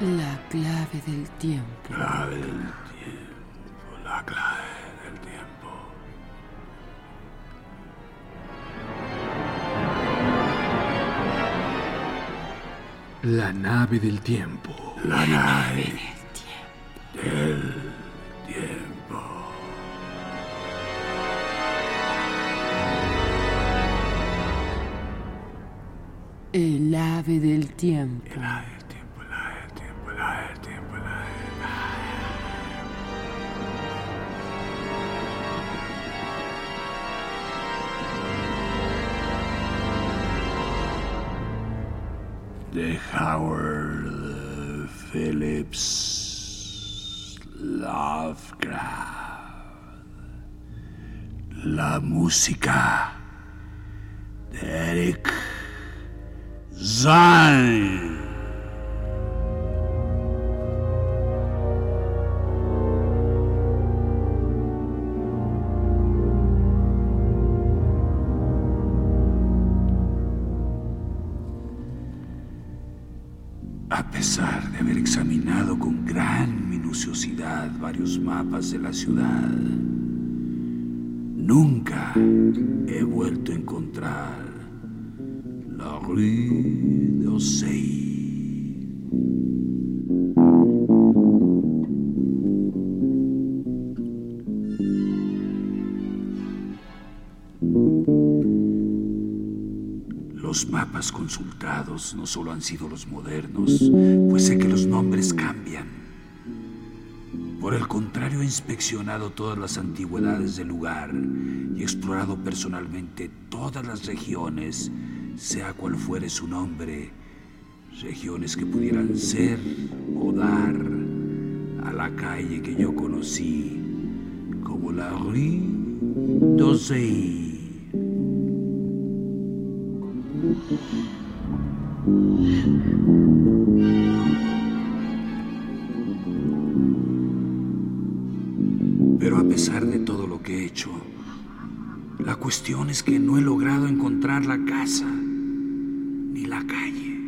La clave del tiempo. Clave del tiempo. La clave del tiempo. La nave del tiempo. La nave del tiempo. El ave del tiempo. La del de Howard Phillips Lovecraft. La música de Eric Zine. Mapas de la ciudad, nunca he vuelto a encontrar la Rue d'Orsay. Los mapas consultados no solo han sido los modernos, pues sé que los nombres cambian. Por el contrario, he inspeccionado todas las antigüedades del lugar y explorado personalmente todas las regiones, sea cual fuere su nombre, regiones que pudieran ser o dar a la calle que yo conocí como la Rue d'Orsay. Pero a pesar de todo lo que he hecho, la cuestión es que no he logrado encontrar la casa, ni la calle,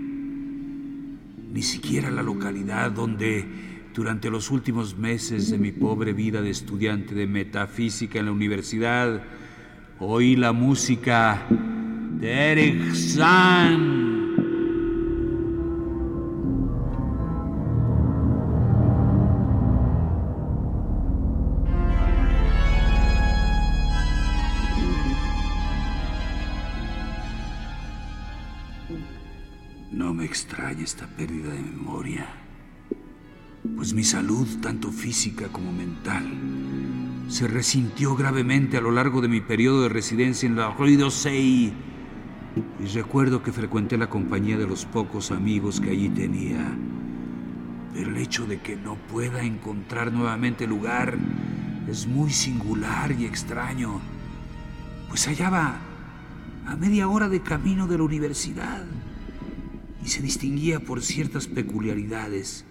ni siquiera la localidad donde durante los últimos meses de mi pobre vida de estudiante de metafísica en la universidad oí la música de Eric Zahn. Salud, tanto física como mental, se resintió gravemente a lo largo de mi periodo de residencia en la Rue d'Orsay. Y recuerdo que frecuenté la compañía de los pocos amigos que allí tenía. Pero el hecho de que no pueda encontrar nuevamente lugar es muy singular y extraño, pues hallaba a media hora de camino de la universidad y se distinguía por ciertas peculiaridades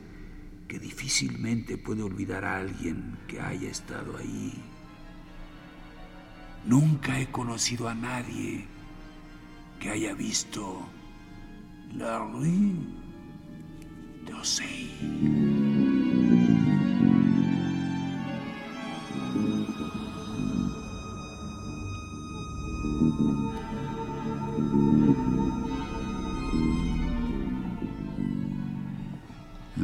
que difícilmente puede olvidar a alguien que haya estado ahí. Nunca he conocido a nadie que haya visto la Rue d'Orsay.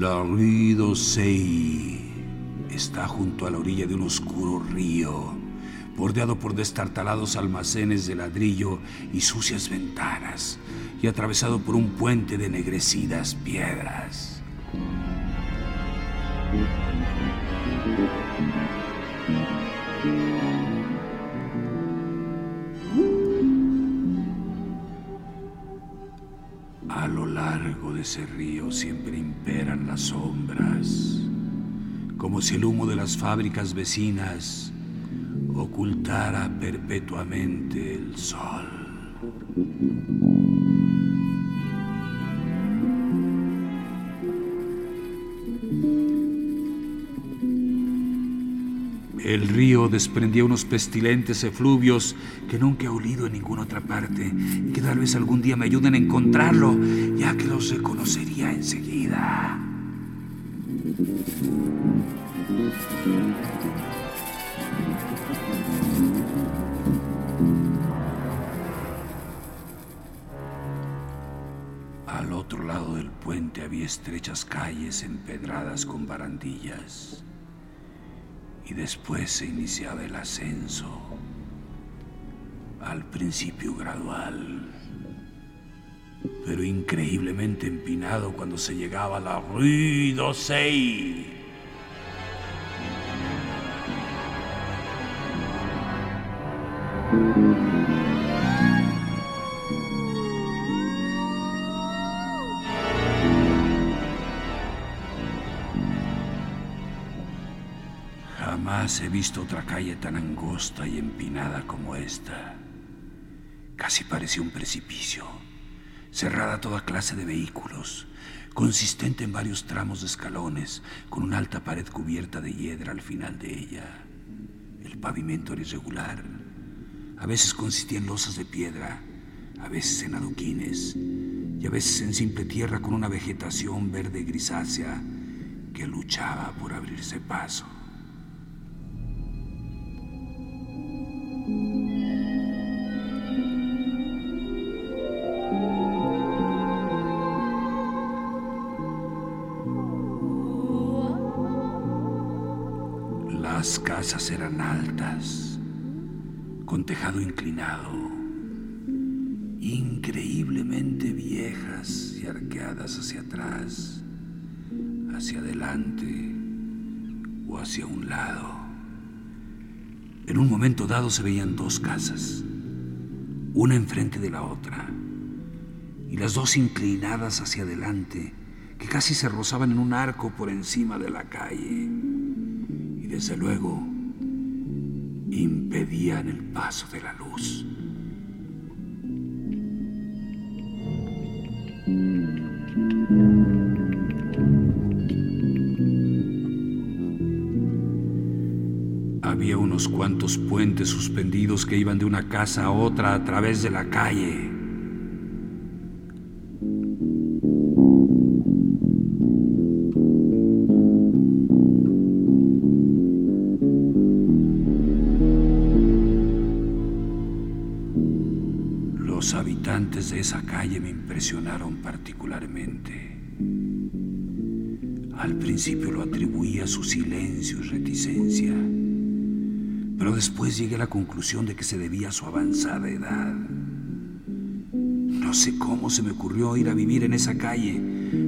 La Rue d'Orsay está junto a la orilla de un oscuro río, bordeado por destartalados almacenes de ladrillo y sucias ventanas, y atravesado por un puente de ennegrecidas piedras. Ese río siempre imperan las sombras, como si el humo de las fábricas vecinas ocultara perpetuamente el sol. El río desprendía unos pestilentes efluvios que nunca he olido en ninguna otra parte y que tal vez algún día me ayuden a encontrarlo, ya que los reconocería enseguida. Al otro lado del puente había estrechas calles empedradas con barandillas y después se iniciaba el ascenso, al principio gradual, pero increíblemente empinado cuando se llegaba a la Rue d'Orsay. He visto otra calle tan angosta y empinada como esta. Casi parecía un precipicio, cerrada a toda clase de vehículos, consistente en varios tramos de escalones, con una alta pared cubierta de hiedra al final de ella. El pavimento era irregular. A veces consistía en losas de piedra, a veces en adoquines y a veces en simple tierra con una vegetación verde grisácea que luchaba por abrirse paso. Casas eran altas, con tejado inclinado, increíblemente viejas y arqueadas hacia atrás, hacia adelante o hacia un lado. En un momento dado se veían dos casas, una enfrente de la otra, y las dos inclinadas hacia adelante, que casi se rozaban en un arco por encima de la calle y desde luego impedían el paso de la luz. Había unos cuantos puentes suspendidos que iban de una casa a otra a través de la calle. Esa calle me impresionaron particularmente. Al principio lo atribuía a su silencio y reticencia, pero después llegué a la conclusión de que se debía a su avanzada edad. No sé cómo se me ocurrió ir a vivir en esa calle,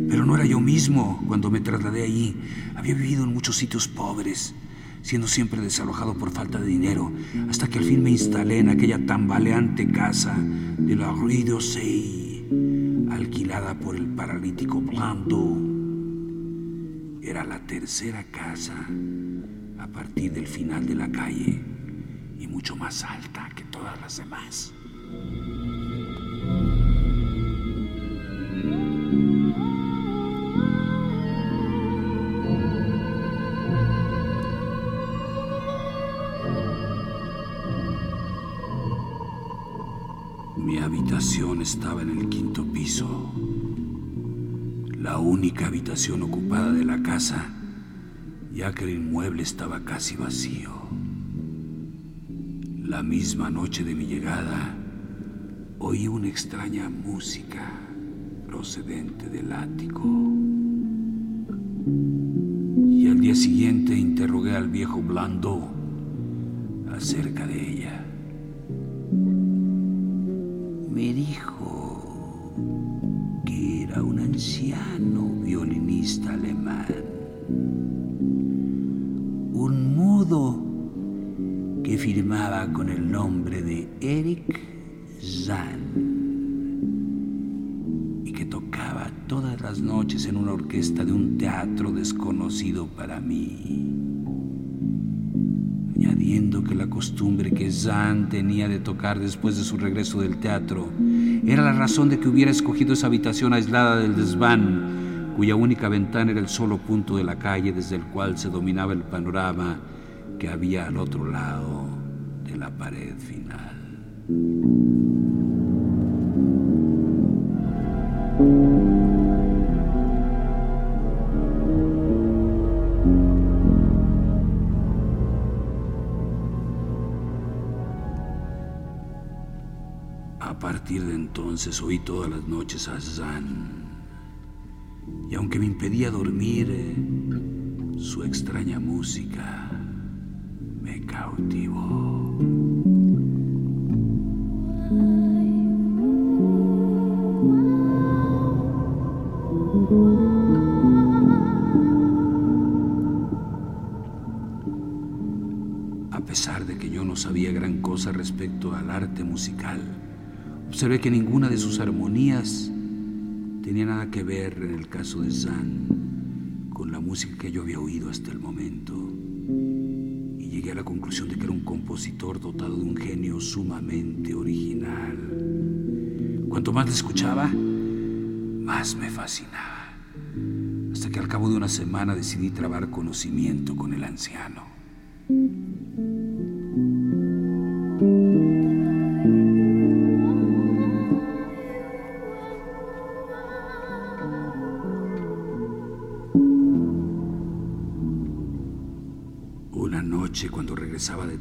pero no era yo mismo cuando me trasladé allí. Había vivido en muchos sitios pobres, siendo siempre desalojado por falta de dinero, hasta que al fin me instalé en aquella tambaleante casa de la Rue d'Orsay, alquilada por el paralítico Blando. Era la tercera casa a partir del final de la calle y mucho más alta que todas las demás. Estaba en el quinto piso, la única habitación ocupada de la casa, ya que el inmueble estaba casi vacío. La misma noche de mi llegada, oí una extraña música procedente del ático. Y al día siguiente interrogué al viejo Blando acerca de ella. Firmaba con el nombre de Eric Zahn y que tocaba todas las noches en una orquesta de un teatro desconocido para mí. Añadiendo que la costumbre que Zan tenía de tocar después de su regreso del teatro era la razón de que hubiera escogido esa habitación aislada del desván, cuya única ventana era el solo punto de la calle desde el cual se dominaba el panorama que había al otro lado de la pared final. A partir de entonces oí todas las noches a Zan. Y aunque me impedía dormir, su extraña música me cautivó. A pesar de que yo no sabía gran cosa respecto al arte musical, observé que ninguna de sus armonías tenía nada que ver en el caso de Zan con la música que yo había oído hasta el momento. Llegué a la conclusión de que era un compositor dotado de un genio sumamente original. Cuanto más le escuchaba, más me fascinaba. Hasta que al cabo de una semana decidí trabar conocimiento con el anciano.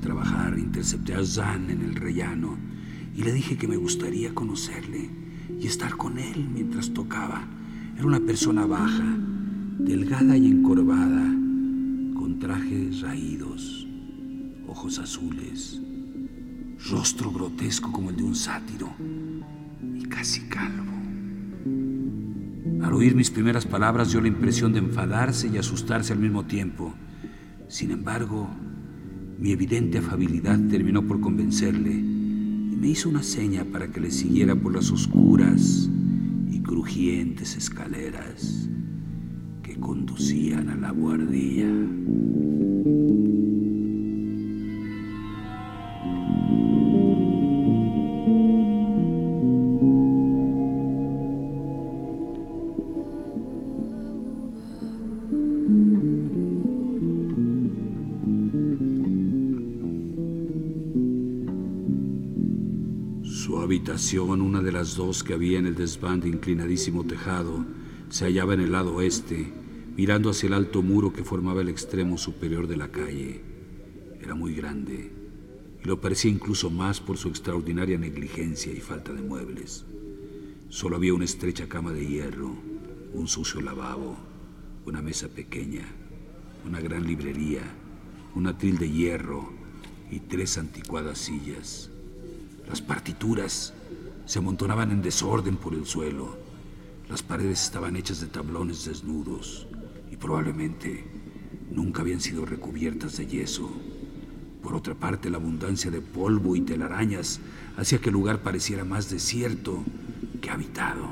Trabajar, intercepté a Zan en el rellano y le dije que me gustaría conocerle y estar con él mientras tocaba. Era una persona baja, delgada y encorvada, con trajes raídos, ojos azules, rostro grotesco como el de un sátiro y casi calvo. Al oír mis primeras palabras dio la impresión de enfadarse y asustarse al mismo tiempo. Sin embargo, mi evidente afabilidad terminó por convencerle y me hizo una seña para que le siguiera por las oscuras y crujientes escaleras que conducían a la guardilla. Una de las dos que había en el desván de inclinadísimo tejado, se hallaba en el lado oeste, mirando hacia el alto muro que formaba el extremo superior de la calle. Era muy grande, y lo parecía incluso más por su extraordinaria negligencia y falta de muebles. Solo había una estrecha cama de hierro, un sucio lavabo, una mesa pequeña, una gran librería, un atril de hierro y tres anticuadas sillas. Las partituras se amontonaban en desorden por el suelo. Las paredes estaban hechas de tablones desnudos y probablemente nunca habían sido recubiertas de yeso. Por otra parte, la abundancia de polvo y telarañas hacía que el lugar pareciera más desierto que habitado.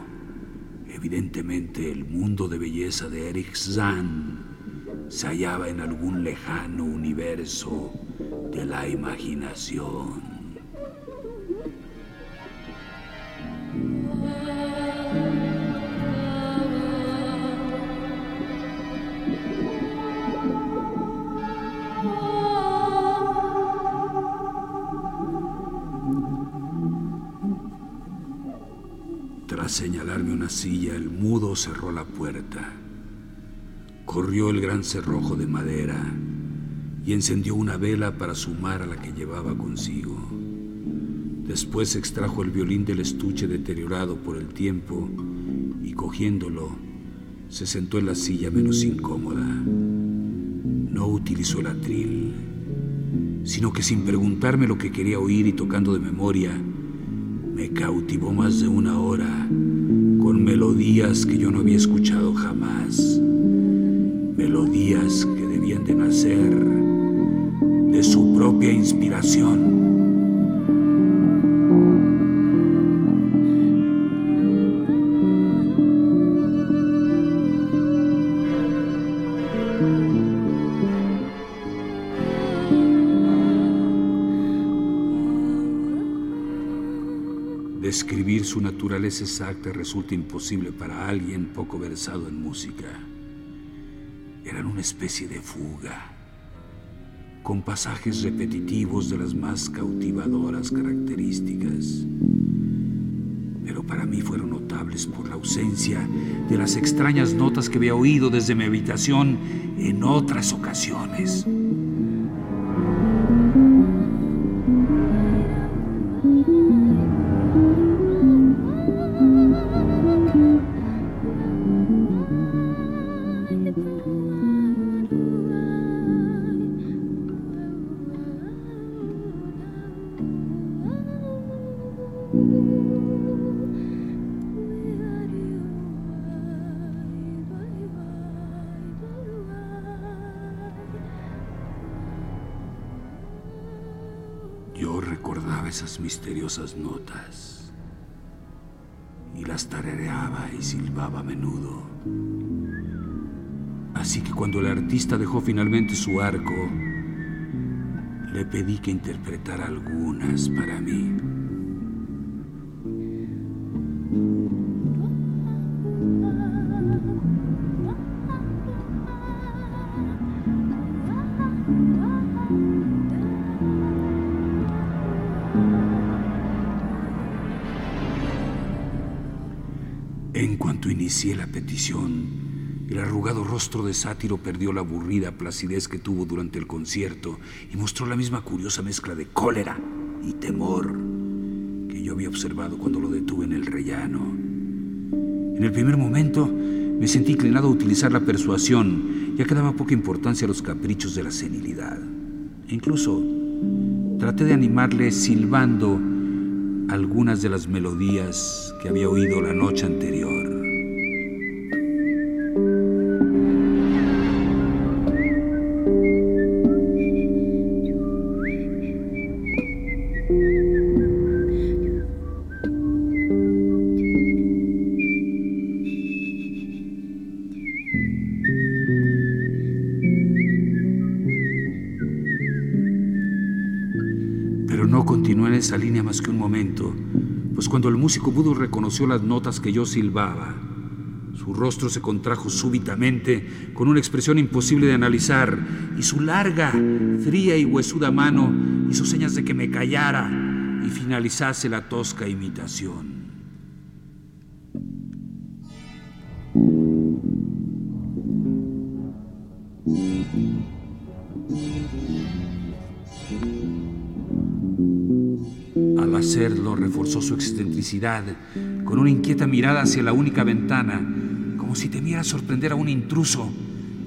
Evidentemente, el mundo de belleza de Eric Zahn se hallaba en algún lejano universo de la imaginación. Señalarme una silla, el mudo cerró la puerta. Corrió el gran cerrojo de madera y encendió una vela para sumar a la que llevaba consigo. Después extrajo el violín del estuche deteriorado por el tiempo y cogiéndolo, se sentó en la silla menos incómoda. No utilizó el atril, sino que sin preguntarme lo que quería oír y tocando de memoria, me cautivó más de una hora con melodías que yo no había escuchado jamás. Melodías que debían de nacer de su propia inspiración. Describir su naturaleza exacta resulta imposible para alguien poco versado en música. Eran una especie de fuga, con pasajes repetitivos de las más cautivadoras características. Pero para mí fueron notables por la ausencia de las extrañas notas que había oído desde mi habitación en otras ocasiones. Esas misteriosas notas y las tarareaba y silbaba a menudo. Así que cuando el artista dejó finalmente su arco, le pedí que interpretara algunas para mí. La petición, el arrugado rostro de sátiro perdió la aburrida placidez que tuvo durante el concierto y mostró la misma curiosa mezcla de cólera y temor que yo había observado cuando lo detuve en el rellano. En el primer momento me sentí inclinado a utilizar la persuasión, ya que daba poca importancia a los caprichos de la senilidad. E incluso traté de animarle silbando algunas de las melodías que había oído la noche anterior. Budo reconoció las notas que yo silbaba, su rostro se contrajo súbitamente con una expresión imposible de analizar y su larga, fría y huesuda mano hizo señas de que me callara y finalizase la tosca imitación. Al hacerlo, reforzó su excentricidad con una inquieta mirada hacia la única ventana, como si temiera sorprender a un intruso.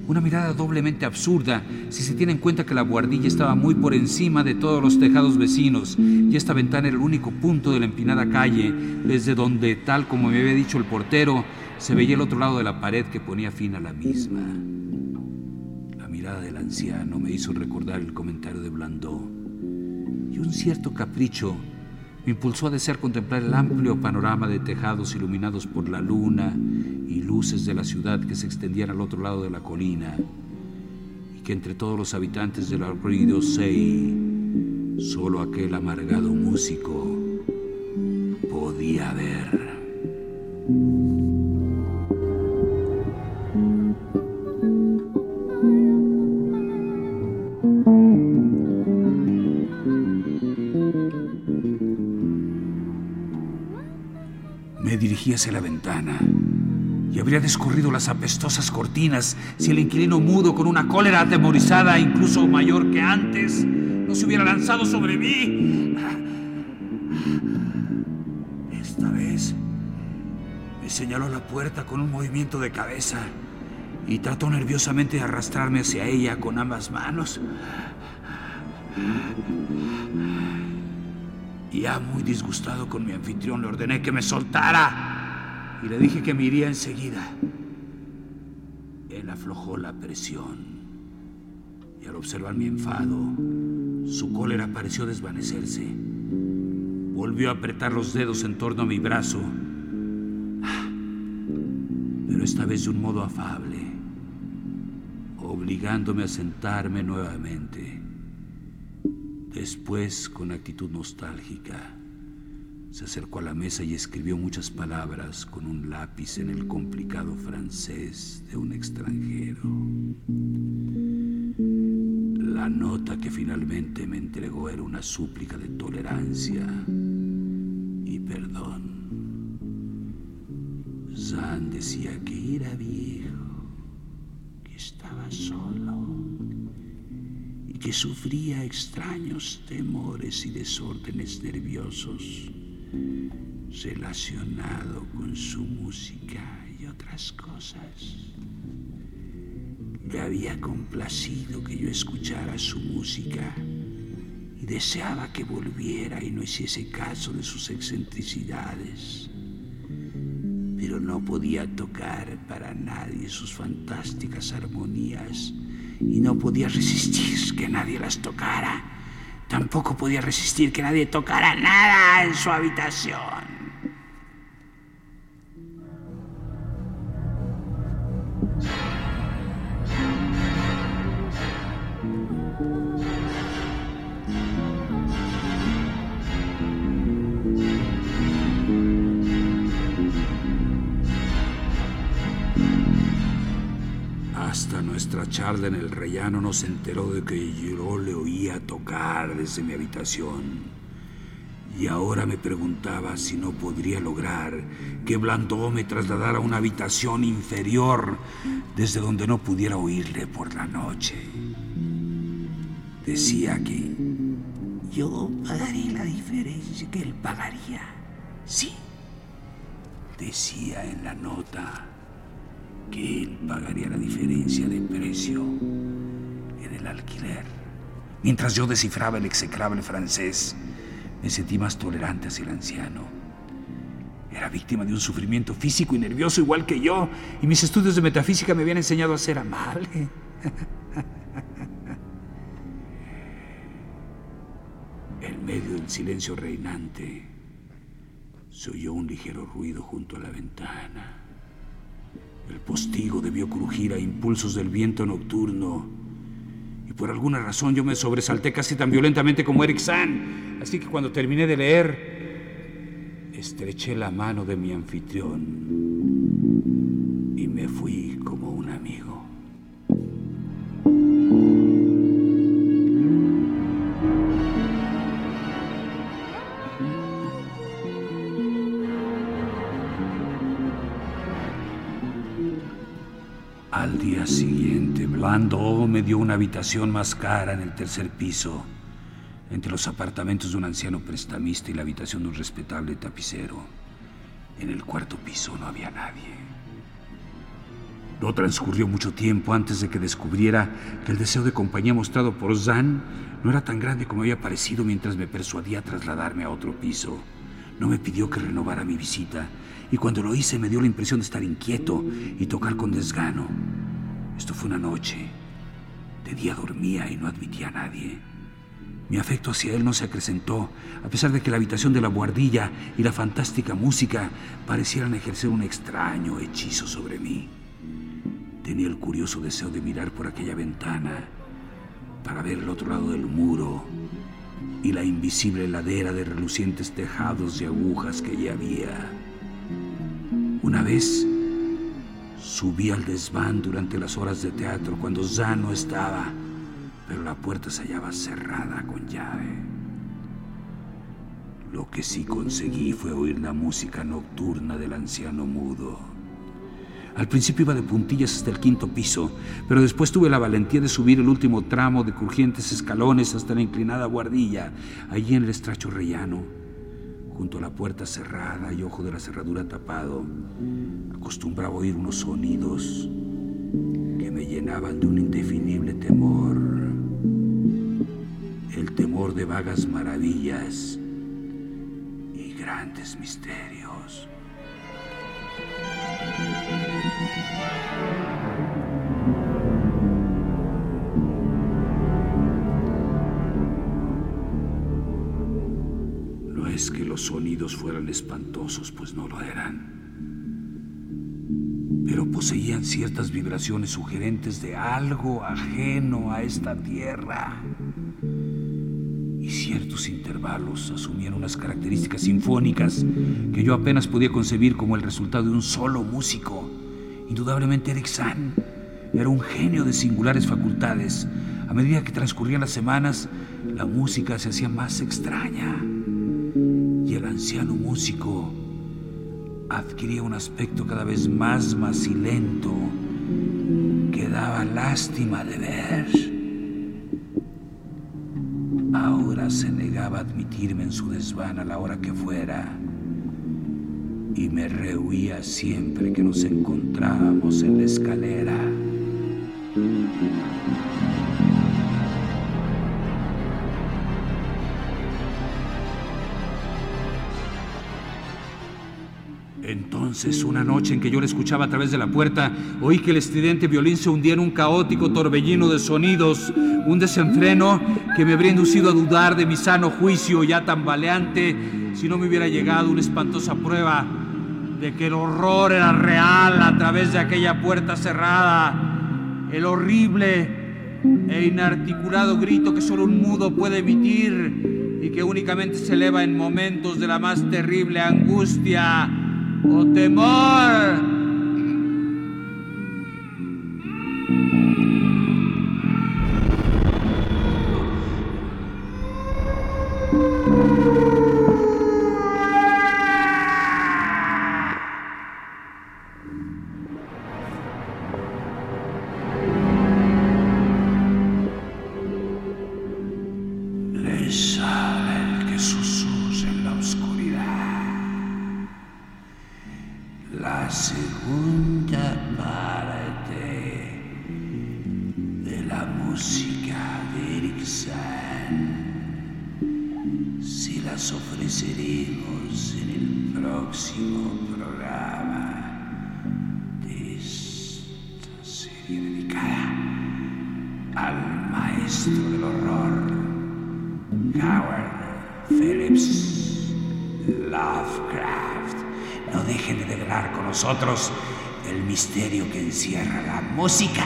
Una mirada doblemente absurda si se tiene en cuenta que la buhardilla estaba muy por encima de todos los tejados vecinos y esta ventana era el único punto de la empinada calle desde donde, tal como me había dicho el portero, se veía el otro lado de la pared que ponía fin a la misma. La mirada del anciano me hizo recordar el comentario de Blandó y un cierto capricho impulsó a desear contemplar el amplio panorama de tejados iluminados por la luna y luces de la ciudad que se extendían al otro lado de la colina y que entre todos los habitantes del arroyo Sei solo aquel amargado músico podía ver. La ventana y habría descorrido las apestosas cortinas si el inquilino mudo, con una cólera atemorizada incluso mayor que antes, no se hubiera lanzado sobre mí. Esta vez me señaló la puerta con un movimiento de cabeza y trató nerviosamente de arrastrarme hacia ella con ambas manos. Ya muy disgustado con mi anfitrión, le ordené que me soltara y le dije que me iría enseguida. Él aflojó la presión y al observar mi enfado, su cólera pareció desvanecerse. Volvió a apretar los dedos en torno a mi brazo, pero esta vez de un modo afable, obligándome a sentarme nuevamente. Después, con actitud nostálgica, Se acercó a la mesa y escribió muchas palabras con un lápiz en el complicado francés de un extranjero. La nota que finalmente me entregó era una súplica de tolerancia y perdón. Zan decía que era viejo, que estaba solo y que sufría extraños temores y desórdenes nerviosos relacionados con su música y otras cosas. Le había complacido que yo escuchara su música y deseaba que volviera y no hiciese caso de sus excentricidades. Pero no podía tocar para nadie sus fantásticas armonías y no podía resistir que nadie las tocara. Tampoco podía resistir que nadie tocara nada en su habitación. En el rellano nos enteró de que yo le oía tocar desde mi habitación. Y ahora me preguntaba si no podría lograr que Blandó me trasladara a una habitación inferior desde donde no pudiera oírle por la noche. Decía que yo pagaría la diferencia que él pagaría. Sí, decía en la nota que él pagaría la diferencia de precio en el alquiler. Mientras yo descifraba el execrable francés, me sentí más tolerante hacia el anciano. Era víctima de un sufrimiento físico y nervioso igual que yo, y mis estudios de metafísica me habían enseñado a ser amable. En medio del silencio reinante, se oyó un ligero ruido junto a la ventana. El postigo debió crujir a impulsos del viento nocturno. Y por alguna razón yo me sobresalté casi tan violentamente como Eric San. Así que cuando terminé de leer, estreché la mano de mi anfitrión y me fui me dio una habitación más cara en el tercer piso, entre los apartamentos de un anciano prestamista y la habitación de un respetable tapicero. En el cuarto piso no había nadie. No transcurrió mucho tiempo antes de que descubriera que el deseo de compañía mostrado por Zan no era tan grande como había parecido mientras me persuadía a trasladarme a otro piso. No me pidió que renovara mi visita y cuando lo hice me dio la impresión de estar inquieto y tocar con desgano. Esto fue una noche. De día dormía y no admitía a nadie. Mi afecto hacia él no se acrecentó, a pesar de que la habitación de la buhardilla y la fantástica música parecieran ejercer un extraño hechizo sobre mí. Tenía el curioso deseo de mirar por aquella ventana para ver el otro lado del muro y la invisible ladera de relucientes tejados y agujas que allí había. Una vez subí al desván durante las horas de teatro cuando Zan no estaba, pero la puerta se hallaba cerrada con llave. Lo que sí conseguí fue oír la música nocturna del anciano mudo. Al principio iba de puntillas hasta el quinto piso, pero después tuve la valentía de subir el último tramo de crujientes escalones hasta la inclinada guardilla, allí en el estracho rellano, junto a la puerta cerrada y ojo de la cerradura tapado. Acostumbraba oír unos sonidos que me llenaban de un indefinible temor, el temor de vagas maravillas y grandes misterios. Los sonidos fueran espantosos, pues no lo eran. Pero poseían ciertas vibraciones sugerentes de algo ajeno a esta tierra. Y ciertos intervalos asumían unas características sinfónicas que yo apenas podía concebir como el resultado de un solo músico. Indudablemente Eric San era un genio de singulares facultades. A medida que transcurrían las semanas, la música se hacía más extraña y el anciano músico adquiría un aspecto cada vez más macilento que daba lástima de ver. Ahora se negaba a admitirme en su desván a la hora que fuera y me rehuía siempre que nos encontrábamos en la escalera. Entonces, una noche en que yo le escuchaba a través de la puerta, oí que el estridente violín se hundía en un caótico torbellino de sonidos, un desenfreno que me habría inducido a dudar de mi sano juicio ya tambaleante si no me hubiera llegado una espantosa prueba de que el horror era real a través de aquella puerta cerrada, el horrible e inarticulado grito que solo un mudo puede emitir y que únicamente se eleva en momentos de la más terrible angustia o temor. Dedicada al maestro del horror. Howard Phillips Lovecraft. No dejen de develar con nosotros el misterio que encierra la música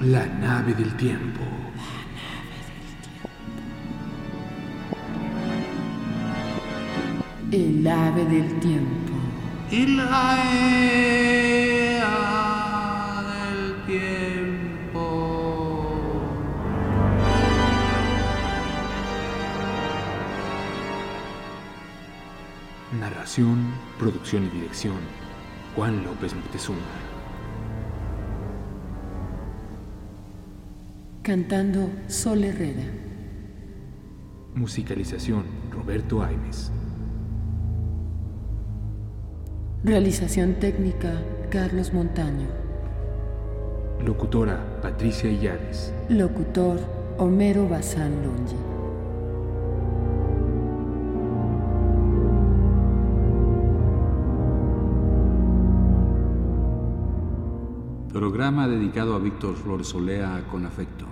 La nave del tiempo. El ave del tiempo. Y la era del tiempo. Narración, producción y dirección. Juan López Moctezuma. Cantando Sol Herrera. Musicalización, Roberto Aimes. Realización técnica, Carlos Montaño. Locutora, Patricia Illares. Locutor, Homero Bazán Longi. Programa dedicado a Víctor Flores Olea con afecto.